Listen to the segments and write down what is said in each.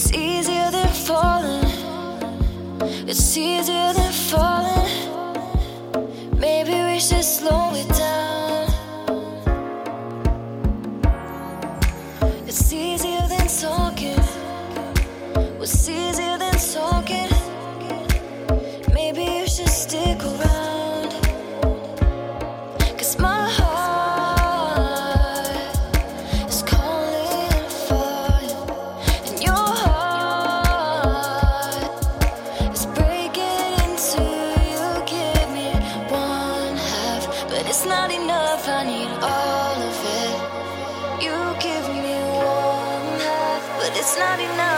It's easier than falling. It's easier than falling. Maybe we should slow it down. it's not enough. I need all of it. You give me one half, but it's not enough.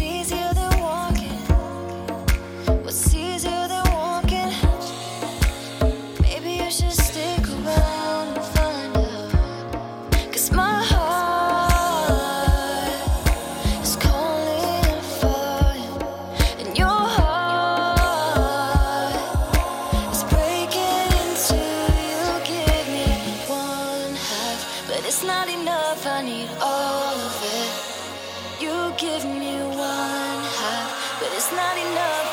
all of it. You give me one half, but it's not enough.